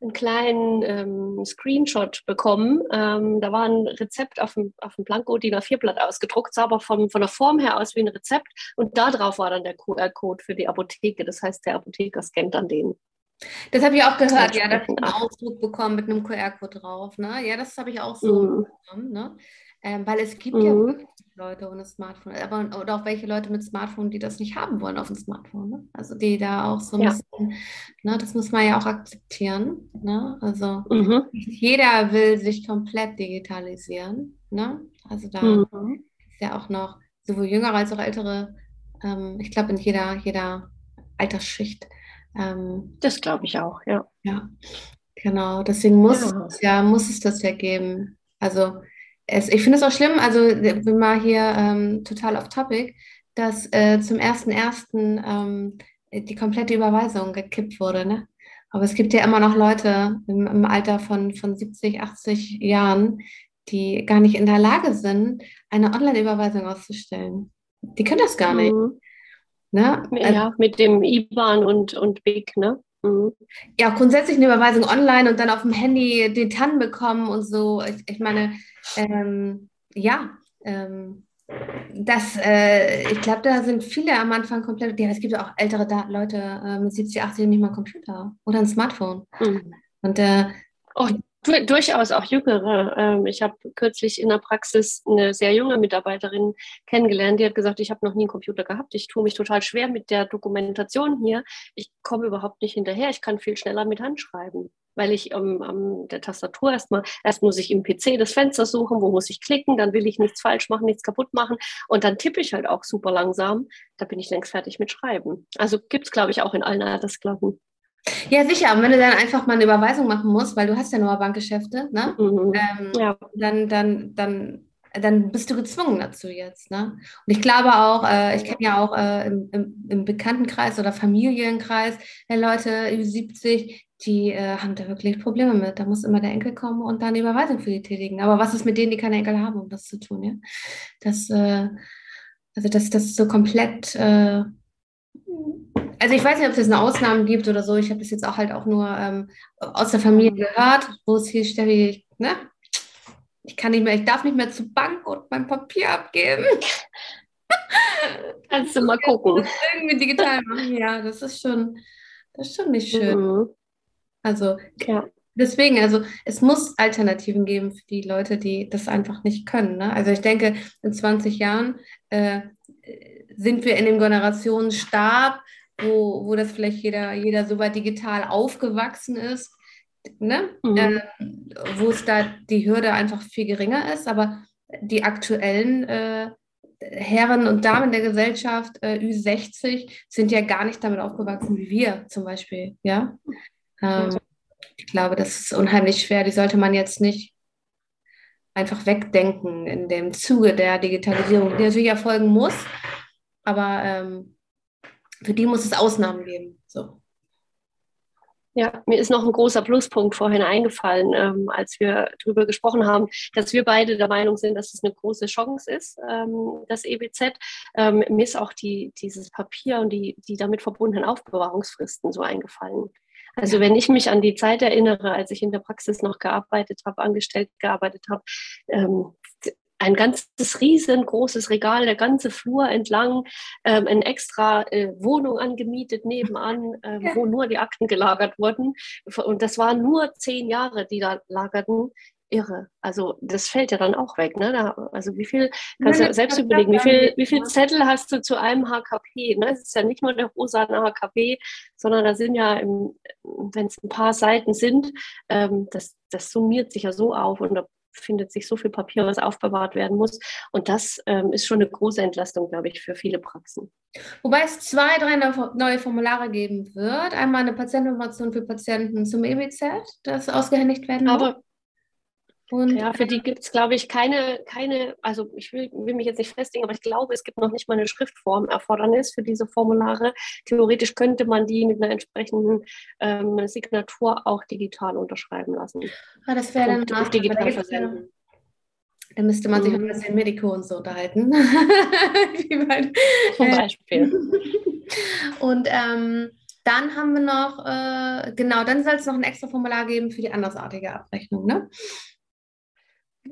einen kleinen ähm, Screenshot bekommen. Ähm, da war ein Rezept auf dem, auf dem Blanko DIN A4-Blatt ausgedruckt, sah aber von, von der Form her aus wie ein Rezept. Und da drauf war dann der QR-Code für die Apotheke. Das heißt, der Apotheker scannt dann den. Das habe ich auch gehört, ja, dass ich einen Ausdruck bekommen mit einem QR-Code drauf. Ne? Ja, das habe ich auch so mhm. bekommen. Ne? Ähm, weil es gibt mhm. ja wirklich Leute ohne Smartphone, aber oder auch welche Leute mit Smartphone, die das nicht haben wollen auf dem Smartphone. Ne? Also die da auch so ein ja. bisschen, ne, das muss man ja auch akzeptieren. Ne? Also mhm. jeder will sich komplett digitalisieren. Ne? Also da mhm. ist ja auch noch sowohl jüngere als auch ältere, ähm, ich glaube in jeder, jeder Altersschicht. Ähm, das glaube ich auch, ja. Ja, genau. Deswegen muss, ja. Es, ja, muss es das ja geben. Also es, ich finde es auch schlimm, also bin mal hier ähm, total off topic, dass äh, zum 1.1. Ähm, die komplette Überweisung gekippt wurde. Ne? Aber es gibt ja immer noch Leute im, im, Alter von, von 70, 80 Jahren, die gar nicht in der Lage sind, eine Online-Überweisung auszustellen. Die können das gar nicht. Mhm. Ne? Ja, also, mit dem IBAN und, und BIC, ne? Mhm. Ja, grundsätzlich eine Überweisung online und dann auf dem Handy den TAN bekommen und so. Ich, ich meine, ähm, ja, ähm, das, äh, ich glaube, da sind viele am Anfang komplett, ja, es gibt auch ältere Leute äh, mit 70, 80, die nicht mal einen Computer oder ein Smartphone. Mhm. Und äh, oh, du, durchaus auch jüngere. Ähm, ich habe kürzlich in der Praxis eine sehr junge Mitarbeiterin kennengelernt, die hat gesagt, ich habe noch nie einen Computer gehabt. Ich tue mich total schwer mit der Dokumentation hier. Ich komme überhaupt nicht hinterher. Ich kann viel schneller mit Hand schreiben weil ich ähm, an der Tastatur erstmal, erst muss ich im PC das Fenster suchen, wo muss ich klicken, dann will ich nichts falsch machen, nichts kaputt machen und dann tippe ich halt auch super langsam. Da bin ich längst fertig mit Schreiben. Also gibt es, glaube ich, auch in allen Altersklassen. Ja, sicher. Und wenn du dann einfach mal eine Überweisung machen musst, weil du hast ja nur Bankgeschäfte, ne? Mhm. Ähm, ja. Dann, dann, dann dann bist du gezwungen dazu jetzt. Ne? Und ich glaube auch, äh, ich kenne ja auch äh, im, im, Bekanntenkreis oder Familienkreis ja, Leute über 70, die äh, haben da wirklich Probleme mit. Da muss immer der Enkel kommen und dann die Überweisung für die tätigen. Aber was ist mit denen, die keine Enkel haben, um das zu tun? Ja? Das, äh, also das, das ist so komplett. Also ich weiß nicht, ob es jetzt eine Ausnahme gibt oder so. Ich habe das jetzt auch halt auch nur ähm, aus der Familie gehört, wo es hieß, Steffi, ne? Ich kann nicht mehr, ich darf nicht mehr zur Bank und mein Papier abgeben. Kannst du mal gucken. Irgendwie digital machen, ja, das ist schon, das ist schon nicht schön. Mhm. Also, ja. deswegen, also es muss Alternativen geben für die Leute, die das einfach nicht können. Ne? Also ich denke, in 20 Jahren äh, sind wir in dem Generationenstab, wo, wo das vielleicht jeder, jeder so weit digital aufgewachsen ist, ne? Mhm. Äh, wo es da die Hürde einfach viel geringer ist, aber die aktuellen äh, Herren und Damen der Gesellschaft, äh, Ü60, sind ja gar nicht damit aufgewachsen wie wir zum Beispiel, ja. Ähm, ich glaube, das ist unheimlich schwer. Die sollte man jetzt nicht einfach wegdenken in dem Zuge der Digitalisierung, die natürlich erfolgen muss, aber ähm, für die muss es Ausnahmen geben. So. Ja, mir ist noch ein großer Pluspunkt vorhin eingefallen, ähm, als wir darüber gesprochen haben, dass wir beide der Meinung sind, dass es eine große Chance ist, ähm, das EBZ. Ähm, mir ist auch die, dieses Papier und die, die damit verbundenen Aufbewahrungsfristen so eingefallen. Also wenn ich mich an die Zeit erinnere, als ich in der Praxis noch gearbeitet habe, angestellt gearbeitet habe, ähm, ein ganzes riesengroßes Regal, der ganze Flur entlang, ähm, eine extra äh, Wohnung angemietet nebenan, äh, ja. wo nur die Akten gelagert wurden. Und das waren nur zehn Jahre, die da lagerten. Irre. Also das fällt ja dann auch weg. Ne? Da, also wie viel, kannst du ja, selbst überlegen, wie viel, wie viel Zettel hast du zu einem HKP? Ne? Es ist ja nicht nur der rosane HKP, sondern da sind ja, wenn es ein paar Seiten sind, ähm, das, das summiert sich ja so auf und da findet sich so viel Papier, was aufbewahrt werden muss. Und das ähm, ist schon eine große Entlastung, glaube ich, für viele Praxen. Wobei es zwei, drei neue Formulare geben wird. Einmal eine Patienteninformation für Patienten zum EBZ, das ausgehändigt werden muss. Aber und ja, für die gibt es, glaube ich, keine, keine, also ich will, will, mich jetzt nicht festlegen, aber ich glaube, es gibt noch nicht mal eine Schriftformerfordernis für diese Formulare. Theoretisch könnte man die mit einer entsprechenden ähm, Signatur auch digital unterschreiben lassen. Ah, das wäre dann nach, digital versenden. Da müsste man sich mhm. mit dem Medico und so unterhalten. Zum Beispiel. und ähm, dann haben wir noch, äh, genau, dann soll es noch ein extra Formular geben für die andersartige Abrechnung, ne?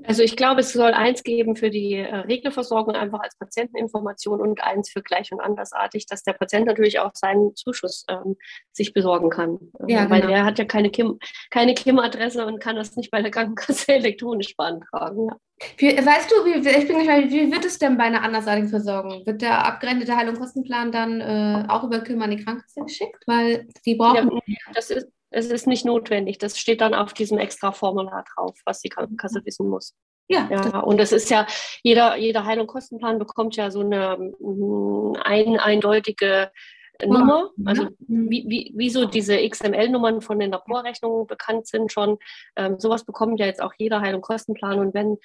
Also ich glaube, es soll eins geben für die äh, Regelversorgung einfach als Patienteninformation und eins für gleich und andersartig, dass der Patient natürlich auch seinen Zuschuss ähm, sich besorgen kann. Ähm, ja, Weil genau. er hat ja keine KIM, keine KIM-Adresse und kann das nicht bei der Krankenkasse elektronisch beantragen. Ja. Wie, weißt du, wie, ich bin gespannt, wie wird es denn bei einer andersartigen Versorgung? Wird der abgerendete Heil- und Kostenplan dann äh, auch über KIM an die Krankenkasse geschickt? Weil die brauchen. Ja, das ist, es ist nicht notwendig. Das steht dann auf diesem extra Formular drauf, was die Krankenkasse wissen muss. Ja, ja und es ist ja, jeder, jeder Heil- und Kostenplan bekommt ja so eine mm, ein, eindeutige Nummer, also wie, wie, wie so diese XML-Nummern von den Laborrechnungen bekannt sind schon. Ähm, sowas bekommt ja jetzt auch jeder Heil- und Kostenplan. Und wenn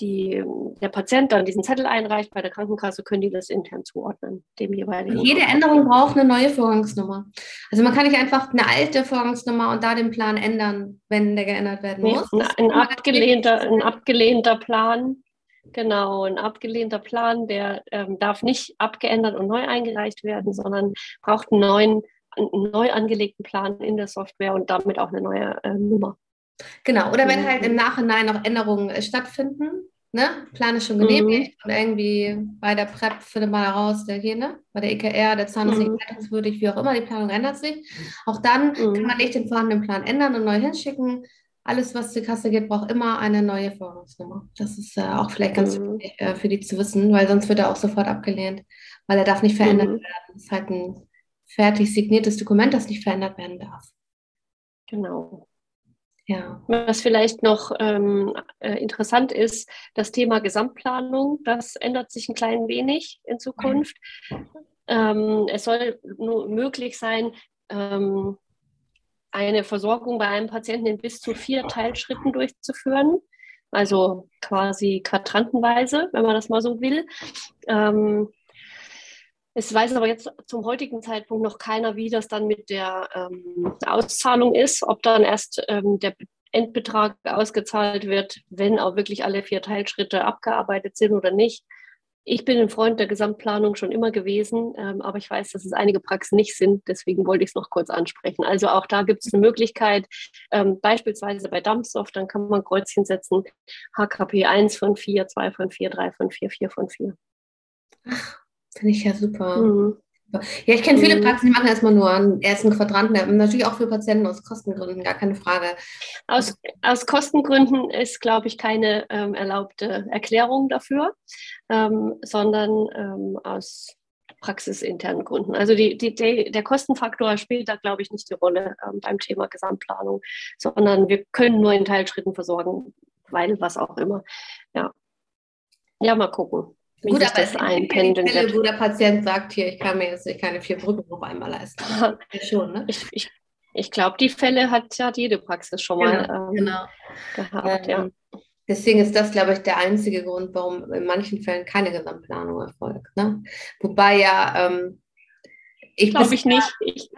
die, der Patient dann diesen Zettel einreicht bei der Krankenkasse, können die das intern zuordnen, dem jeweiligen. Jede Änderung braucht eine neue Vorgangsnummer. Also man kann nicht einfach eine alte Vorgangsnummer und da den Plan ändern, wenn der geändert werden muss. Nee, ein, ein, abgelehnter, ein abgelehnter Plan Genau, ein abgelehnter Plan, der ähm, darf nicht abgeändert und neu eingereicht werden, sondern braucht einen neuen, einen neu angelegten Plan in der Software und damit auch eine neue äh, Nummer. Genau, oder wenn halt im Nachhinein noch Änderungen äh, stattfinden, ne? Plan ist schon mhm. genehmigt mhm. und irgendwie bei der PrEP findet man heraus, der hier, ne? bei der EKR, der Zahn ist mhm. nicht leitungswürdig, wie auch immer, die Planung ändert sich. Auch dann mhm. kann man nicht den vorhandenen Plan ändern und neu hinschicken alles, was zur Kasse geht, braucht immer eine neue Vorgangsnummer. Das ist äh, auch vielleicht ganz mhm. wichtig äh, für die zu wissen, weil sonst wird er auch sofort abgelehnt, weil er darf nicht verändert mhm. werden. Das ist halt ein fertig signiertes Dokument, das nicht verändert werden darf. Genau. Ja. Was vielleicht noch ähm, äh, interessant ist, das Thema Gesamtplanung, das ändert sich ein klein wenig in Zukunft. Mhm. Ähm, es soll nur möglich sein, ähm, eine Versorgung bei einem Patienten in bis zu vier Teilschritten durchzuführen. also quasi quadrantenweise, wenn man das mal so will. Ähm, es weiß aber jetzt zum heutigen Zeitpunkt noch keiner, wie das dann mit der ähm, Auszahlung ist, ob dann erst ähm, der Endbetrag ausgezahlt wird, wenn auch wirklich alle vier Teilschritte abgearbeitet sind oder nicht. Ich bin ein Freund der Gesamtplanung schon immer gewesen, ähm, aber ich weiß, dass es einige Praxen nicht sind. Deswegen wollte ich es noch kurz ansprechen. Also auch da gibt es eine Möglichkeit, ähm, beispielsweise bei Dumpsoft, dann kann man Kreuzchen setzen, HKP 1 von 4, 2 von 4, 3 von 4, 4 von 4. Ach, finde ich ja super. Mhm. Ja, ich kenne viele mhm. Praxen, die machen erstmal nur einen ersten Quadranten. Natürlich auch für Patienten aus Kostengründen, gar keine Frage. Aus, aus Kostengründen ist, glaube ich, keine ähm, erlaubte Erklärung dafür, ähm, sondern ähm, aus praxisinternen Gründen. Also die, die, der Kostenfaktor spielt da, glaube ich, nicht die Rolle ähm, beim Thema Gesamtplanung, sondern wir können nur in Teilschritten versorgen, weil was auch immer. Ja, ja mal gucken. Wie Gut, aber das einpendeln Fälle, wo der Patient sagt, hier, ich kann mir jetzt nicht keine vier Brücken auf einmal leisten. schon, ne? Ich, ich, ich glaube, die Fälle hat ja jede Praxis schon mal genau, ähm, genau. gehabt. Ähm, ja. Deswegen ist das, glaube ich, der einzige Grund, warum in manchen Fällen keine Gesamtplanung erfolgt. Ne? Wobei ja, ähm, ich glaube ich nicht. Ich,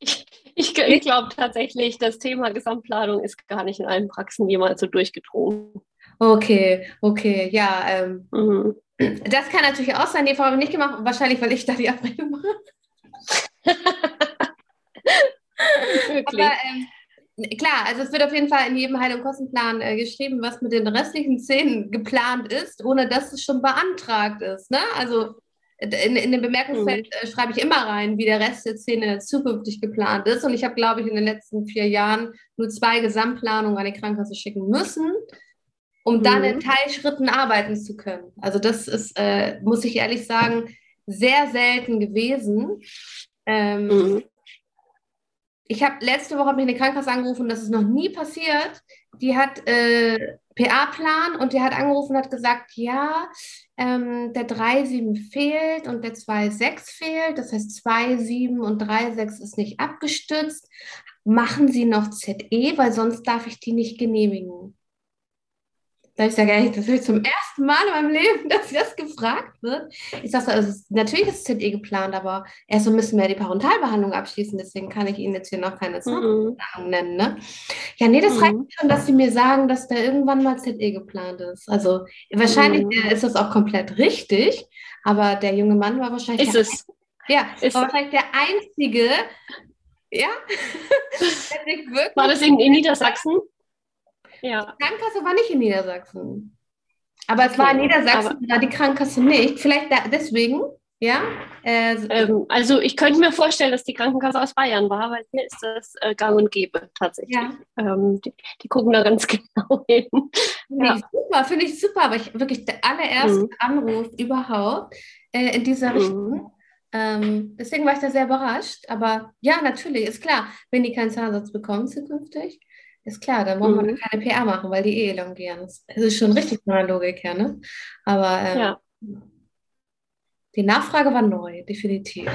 ich, ich, ich glaube tatsächlich, das Thema Gesamtplanung ist gar nicht in allen Praxen jemals so durchgedrungen. Okay, okay, ja. Ähm, mhm. Das kann natürlich auch sein. Die Frau habe ich nicht gemacht, wahrscheinlich, weil ich da die Abrechnung mache. Wirklich? Aber, ähm, klar, also es wird auf jeden Fall in jedem Heil- und Kostenplan äh, geschrieben, was mit den restlichen Szenen geplant ist, ohne dass es schon beantragt ist. Ne? Also in, in dem Bemerkungsfeld mhm. äh, schreibe ich immer rein, wie der Rest der Szene zukünftig geplant ist. Und ich habe, glaube ich, in den letzten vier Jahren nur zwei Gesamtplanungen an die Krankenkasse schicken müssen um mhm. dann in Teilschritten arbeiten zu können. Also das ist, äh, muss ich ehrlich sagen, sehr selten gewesen. Ähm, mhm. Ich habe letzte Woche mich eine Krankenkasse angerufen, das ist noch nie passiert. Die hat äh, PA-Plan und die hat angerufen und hat gesagt, ja, ähm, der 3,7 fehlt und der 2,6 fehlt. Das heißt, 2,7 und 3,6 ist nicht abgestützt. Machen Sie noch ZE, weil sonst darf ich die nicht genehmigen. Da ich sage, ey, das ist zum ersten Mal in meinem Leben, dass das gefragt wird. Ich sage, also, natürlich ist ZE geplant, aber erst so müssen wir die Parentalbehandlung abschließen, deswegen kann ich Ihnen jetzt hier noch keine Zahnplanung mhm. nennen. Ne? Ja, nee, das mhm. reicht schon, dass Sie mir sagen, dass da irgendwann mal ZE geplant ist. Also wahrscheinlich mhm. ist das auch komplett richtig, aber der junge Mann war wahrscheinlich. Ist es? Ja, ist wahrscheinlich der einzige, ja. war das in, in Niedersachsen? Ja. Die Krankenkasse war nicht in Niedersachsen. Aber okay. es war in Niedersachsen, aber, war die Krankenkasse nicht. Vielleicht da, deswegen, ja? Äh, ähm, also ich könnte mir vorstellen, dass die Krankenkasse aus Bayern war, weil hier ist das äh, gang und gäbe tatsächlich. Ja. Ähm, die, die, gucken da ganz genau hin. Ja. Nee, super, finde ich super, aber ich wirklich der allererste mhm. Anruf überhaupt äh, in dieser mhm. Richtung. Ähm, deswegen war ich da sehr überrascht. Aber ja, natürlich, ist klar, wenn die keinen Zahnsatz bekommen zukünftig, ist klar, dann brauchen mhm. wir keine PR machen, weil die eh elongieren. Das ist schon richtig von der Logik her, ne? Aber ähm, ja. die Nachfrage war neu, definitiv.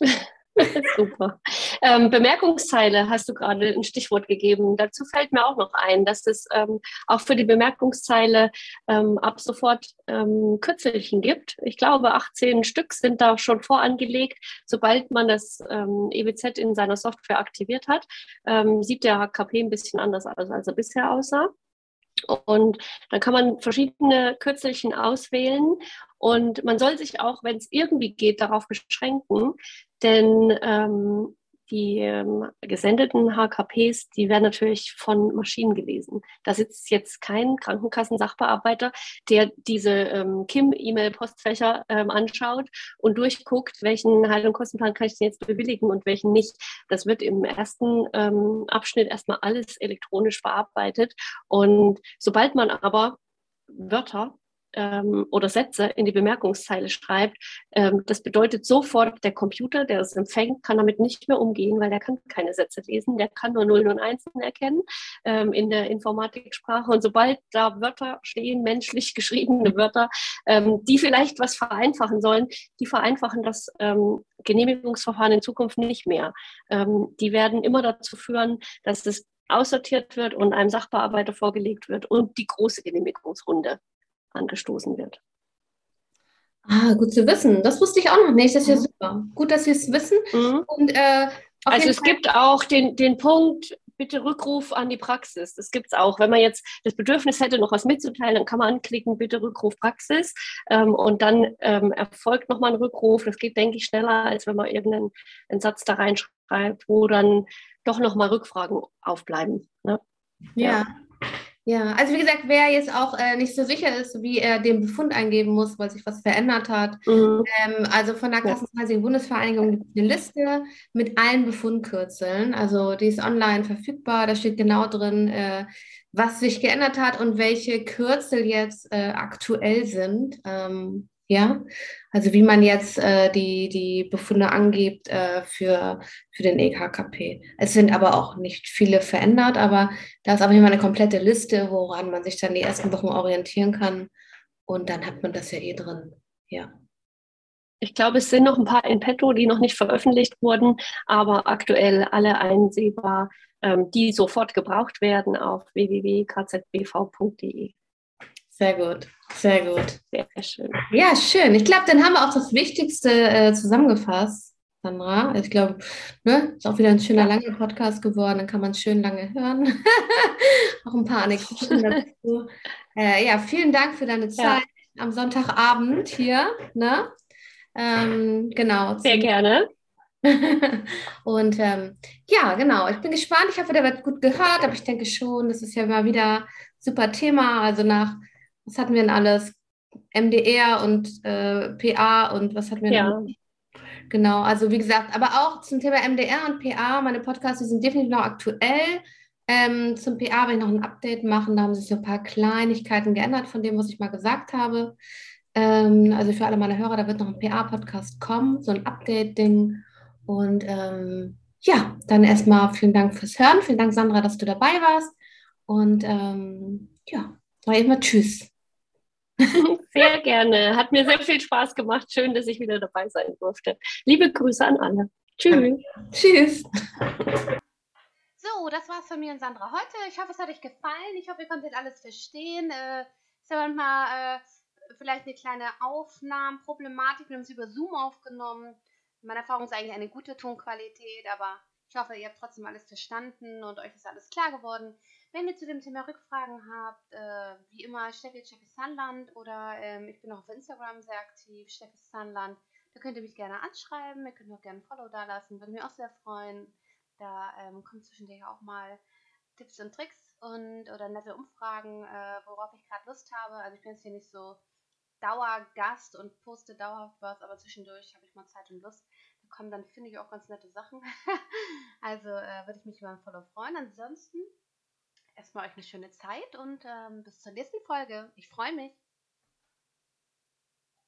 Super. Ähm, Bemerkungszeile hast du gerade ein Stichwort gegeben. Dazu fällt mir auch noch ein, dass es ähm, auch für die Bemerkungszeile ähm, ab sofort ähm, Kürzelchen gibt. Ich glaube, 18 Stück sind da schon vorangelegt. Sobald man das ähm, EBZ in seiner Software aktiviert hat, ähm, sieht der HKP ein bisschen anders aus, als er bisher aussah. Und dann kann man verschiedene Kürzelchen auswählen und man soll sich auch, wenn es irgendwie geht, darauf beschränken, denn ähm, die ähm, gesendeten HKPs, die werden natürlich von Maschinen gelesen. Da sitzt jetzt kein Krankenkassensachbearbeiter, der diese ähm, KIM-E-Mail-Postfächer ähm, anschaut und durchguckt, welchen Heil- und Kostenplan kann ich denn jetzt bewilligen und welchen nicht. Das wird im ersten ähm, Abschnitt erstmal alles elektronisch bearbeitet. Und sobald man aber Wörter ähm, oder Sätze in die Bemerkungszeile schreibt, ähm, das bedeutet sofort, der Computer, der es empfängt, kann damit nicht mehr umgehen, weil der kann keine Sätze lesen, der kann nur Nullen und Einsen erkennen ähm, in der Informatiksprache. Und sobald da Wörter stehen, menschlich geschriebene Wörter, ähm, die vielleicht was vereinfachen sollen, die vereinfachen das ähm, Genehmigungsverfahren in Zukunft nicht mehr. Ähm, die werden immer dazu führen, dass es aussortiert wird und einem Sachbearbeiter vorgelegt wird und die große Genehmigungsrunde angestoßen wird. Ah, gut zu wissen. Das wusste ich auch noch nicht. Das ist ja mhm. super. Gut, dass Sie es wissen. Mhm. Und, äh, also es Fall gibt auch den, den Punkt, bitte Rückruf an die Praxis. Das gibt es auch. Wenn man jetzt das Bedürfnis hätte, noch was mitzuteilen, dann kann man anklicken, bitte Rückruf Praxis. Ähm, und dann ähm, erfolgt nochmal ein Rückruf. Das geht, denke ich, schneller, als wenn man irgendeinen Satz da reinschreibt, wo dann doch nochmal Rückfragen aufbleiben. Ne? ja. ja. Ja, also wie gesagt, wer jetzt auch äh, nicht so sicher ist, wie er den Befund eingeben muss, weil sich was verändert hat, mhm. ähm, also von der Kassenpreisigen Bundesvereinigung gibt es eine Liste mit allen Befundkürzeln. Also die ist online verfügbar, da steht genau drin, äh, was sich geändert hat und welche Kürzel jetzt äh, aktuell sind. Ähm, ja, also wie man jetzt äh, die, die Befunde angibt äh, für, für den EKKP. Es sind aber auch nicht viele verändert, aber da ist auf jeden Fall eine komplette Liste, woran man sich dann die ersten Wochen orientieren kann. Und dann hat man das ja eh drin. Ja. Ich glaube, es sind noch ein paar in petto, die noch nicht veröffentlicht wurden, aber aktuell alle einsehbar, ähm, die sofort gebraucht werden auf www.kzbv.de. Sehr gut, sehr gut. Sehr schön. Ja, schön. Ich glaube, dann haben wir auch das Wichtigste äh, zusammengefasst, Sandra. Ich glaube, ne, ist auch wieder ein schöner, langer Podcast geworden. Dann kann man es schön lange hören. auch ein paar Anekdoten dazu. Äh, ja, vielen Dank für deine Zeit ja. am Sonntagabend hier. Ne? Ähm, genau. Sehr gerne. und ähm, ja, genau, ich bin gespannt. Ich hoffe, der wird gut gehört, aber ich denke schon, das ist ja mal wieder super Thema. Also nach was hatten wir denn alles? MDR und äh, PA und was hatten wir ja. noch? Genau, also wie gesagt, aber auch zum Thema MDR und PA, meine Podcasts, die sind definitiv noch aktuell. Ähm, zum PA will ich noch ein Update machen, da haben sich so ein paar Kleinigkeiten geändert von dem, was ich mal gesagt habe. Ähm, also für alle meine Hörer, da wird noch ein PA-Podcast kommen, so ein Update-Ding. Und ähm, ja, dann erstmal vielen Dank fürs Hören. Vielen Dank, Sandra, dass du dabei warst. Und ähm, ja, sag ich mal Tschüss. Sehr gerne. Hat mir sehr viel Spaß gemacht. Schön, dass ich wieder dabei sein durfte. Liebe Grüße an alle. Tschüss. Tschüss. So, das war's von mir und Sandra heute. Ich hoffe, es hat euch gefallen. Ich hoffe, ihr konntet alles verstehen. Äh, ist ja manchmal äh, vielleicht eine kleine Aufnahmenproblematik. Wir haben es über Zoom aufgenommen. Meine Erfahrung ist eigentlich eine gute Tonqualität, aber ich hoffe, ihr habt trotzdem alles verstanden und euch ist alles klar geworden. Wenn ihr zu dem Thema Rückfragen habt, äh, wie immer Steffi Steffi Sunland oder ähm, ich bin auch auf Instagram sehr aktiv, Steffi Sunland. Da könnt ihr mich gerne anschreiben, ihr könnt auch gerne ein Follow da lassen, würde mich auch sehr freuen. Da ähm, kommt zwischendurch auch mal Tipps und Tricks und oder nette Umfragen, äh, worauf ich gerade Lust habe. Also ich bin jetzt hier nicht so Dauergast und poste dauerhaft was, aber zwischendurch habe ich mal Zeit und Lust. Da kommen dann, finde ich, auch ganz nette Sachen. also äh, würde ich mich über ein Follow freuen. Ansonsten erstmal euch eine schöne Zeit und ähm, bis zur nächsten Folge. Ich freue mich.